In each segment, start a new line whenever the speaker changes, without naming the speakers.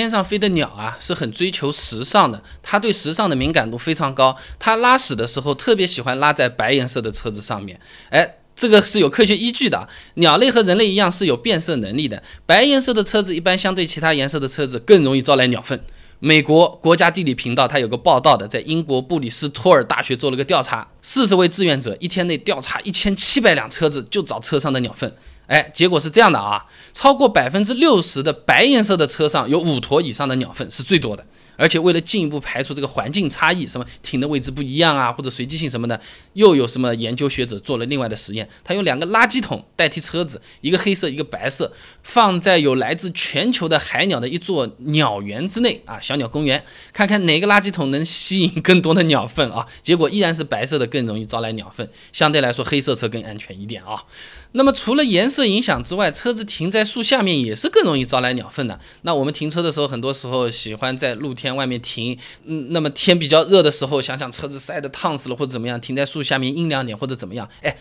天上飞的鸟啊，是很追求时尚的，它对时尚的敏感度非常高。它拉屎的时候特别喜欢拉在白颜色的车子上面，哎，这个是有科学依据的。鸟类和人类一样是有变色能力的，白颜色的车子一般相对其他颜色的车子更容易招来鸟粪。美国国家地理频道它有个报道的，在英国布里斯托尔大学做了个调查，四十位志愿者一天内调查一千七百辆车子，就找车上的鸟粪。哎，结果是这样的啊，超过百分之六十的白颜色的车上有五坨以上的鸟粪是最多的。而且为了进一步排除这个环境差异，什么停的位置不一样啊，或者随机性什么的，又有什么研究学者做了另外的实验？他用两个垃圾桶代替车子，一个黑色，一个白色，放在有来自全球的海鸟的一座鸟园之内啊，小鸟公园，看看哪个垃圾桶能吸引更多的鸟粪啊？结果依然是白色的更容易招来鸟粪，相对来说黑色车更安全一点啊。那么除了颜色影响之外，车子停在树下面也是更容易招来鸟粪的。那我们停车的时候，很多时候喜欢在露天外面停，嗯，那么天比较热的时候，想想车子晒得烫死了或者怎么样，停在树下面阴凉点或者怎么样，哎，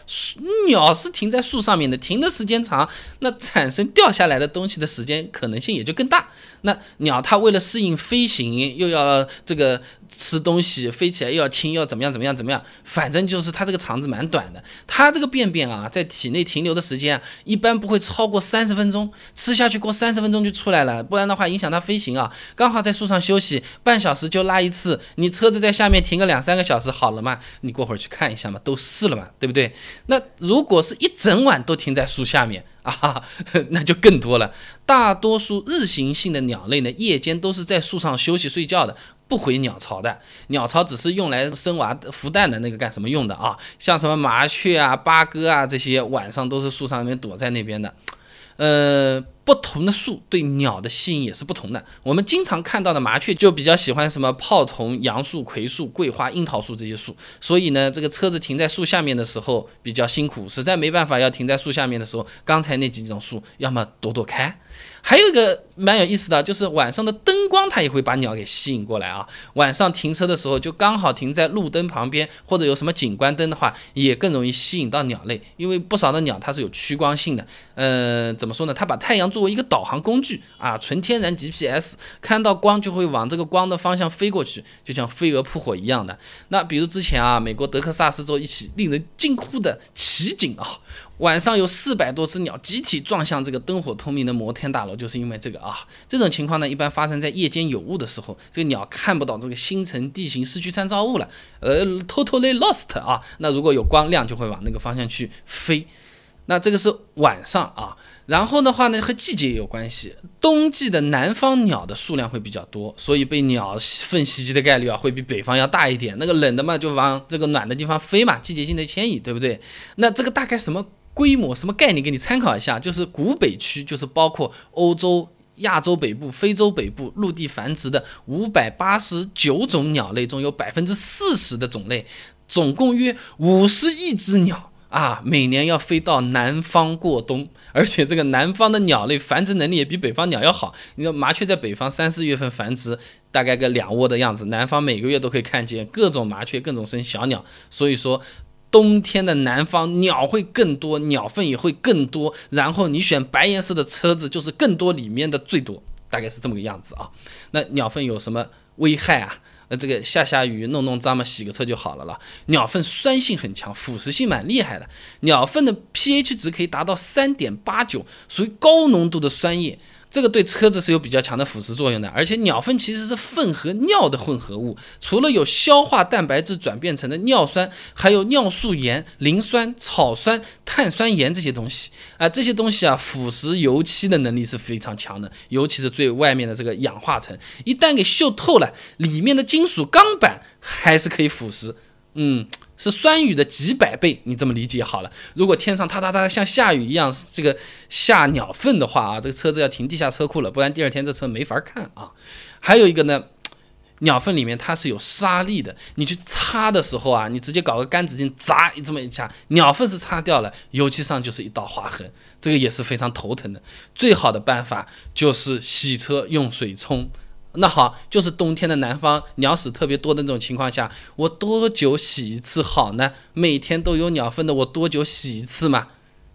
鸟是停在树上面的，停的时间长，那产生掉下来的东西的时间可能性也就更大。那鸟它为了适应飞行，又要这个。吃东西飞起来又要轻，要怎么样怎么样怎么样，反正就是它这个肠子蛮短的，它这个便便啊，在体内停留的时间，一般不会超过三十分钟，吃下去过三十分钟就出来了，不然的话影响它飞行啊。刚好在树上休息半小时就拉一次，你车子在下面停个两三个小时好了嘛？你过会儿去看一下嘛，都试了嘛，对不对？那如果是一整晚都停在树下面。啊，那就更多了。大多数日行性的鸟类呢，夜间都是在树上休息睡觉的，不回鸟巢的。鸟巢只是用来生娃、孵蛋的那个干什么用的啊？像什么麻雀啊、八哥啊这些，晚上都是树上面躲在那边的。呃。不同的树对鸟的吸引也是不同的。我们经常看到的麻雀就比较喜欢什么泡桐、杨树、葵树、桂花、樱桃树这些树。所以呢，这个车子停在树下面的时候比较辛苦，实在没办法要停在树下面的时候，刚才那几种树要么躲躲开。还有一个蛮有意思的，就是晚上的灯光它也会把鸟给吸引过来啊。晚上停车的时候就刚好停在路灯旁边，或者有什么景观灯的话，也更容易吸引到鸟类，因为不少的鸟它是有趋光性的。呃，怎么说呢？它把太阳作为一个导航工具啊，纯天然 GPS，看到光就会往这个光的方向飞过去，就像飞蛾扑火一样的。那比如之前啊，美国德克萨斯州一起令人惊呼的奇景啊，晚上有四百多只鸟集体撞向这个灯火通明的摩天大楼，就是因为这个啊。这种情况呢，一般发生在夜间有雾的时候，这个鸟看不到这个星辰地形，失去参照物了，呃，totally lost 啊。那如果有光亮，就会往那个方向去飞。那这个是晚上啊。然后的话呢，和季节也有关系。冬季的南方鸟的数量会比较多，所以被鸟粪袭击的概率啊，会比北方要大一点。那个冷的嘛，就往这个暖的地方飞嘛，季节性的迁移，对不对？那这个大概什么规模、什么概念，给你参考一下。就是古北区，就是包括欧洲、亚洲北部、非洲北部陆地繁殖的五百八十九种鸟类中，有百分之四十的种类，总共约五十亿只鸟。啊，每年要飞到南方过冬，而且这个南方的鸟类繁殖能力也比北方鸟要好。你说麻雀在北方三四月份繁殖，大概个两窝的样子，南方每个月都可以看见各种麻雀，各种生小鸟。所以说，冬天的南方鸟会更多，鸟粪也会更多。然后你选白颜色的车子，就是更多里面的最多，大概是这么个样子啊。那鸟粪有什么危害啊？那这个下下雨弄弄脏嘛，洗个车就好了了。鸟粪酸性很强，腐蚀性蛮厉害的。鸟粪的 pH 值可以达到三点八九，属于高浓度的酸液。这个对车子是有比较强的腐蚀作用的，而且鸟粪其实是粪和尿的混合物，除了有消化蛋白质转变成的尿酸，还有尿素盐、磷酸、草酸、碳酸盐这些东西啊，这些东西啊，腐蚀油漆的能力是非常强的，尤其是最外面的这个氧化层，一旦给锈透了，里面的金属钢板还是可以腐蚀，嗯。是酸雨的几百倍，你这么理解好了。如果天上哒哒哒像下雨一样，这个下鸟粪的话啊，这个车子要停地下车库了，不然第二天这车没法看啊。还有一个呢，鸟粪里面它是有沙粒的，你去擦的时候啊，你直接搞个干纸巾砸这么一下，鸟粪是擦掉了，油漆上就是一道划痕，这个也是非常头疼的。最好的办法就是洗车用水冲。那好，就是冬天的南方鸟屎特别多的那种情况下，我多久洗一次好呢？每天都有鸟粪的，我多久洗一次嘛？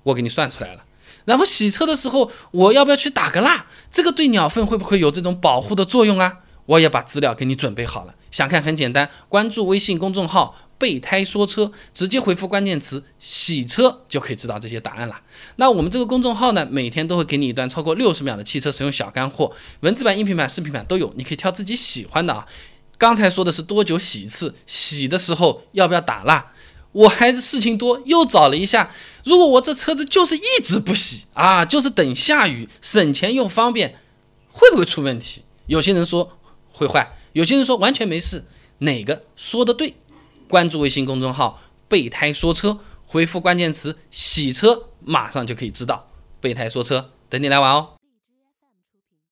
我给你算出来了。然后洗车的时候，我要不要去打个蜡？这个对鸟粪会不会有这种保护的作用啊？我也把资料给你准备好了，想看很简单，关注微信公众号“备胎说车”，直接回复关键词“洗车”就可以知道这些答案了。那我们这个公众号呢，每天都会给你一段超过六十秒的汽车使用小干货，文字版、音频版、视频版都有，你可以挑自己喜欢的啊。刚才说的是多久洗一次，洗的时候要不要打蜡？我还事情多，又找了一下，如果我这车子就是一直不洗啊，就是等下雨，省钱又方便，会不会出问题？有些人说。会坏，有些人说完全没事，哪个说的对？关注微信公众号“备胎说车”，回复关键词“洗车”，马上就可以知道。备胎说车，等你来玩哦。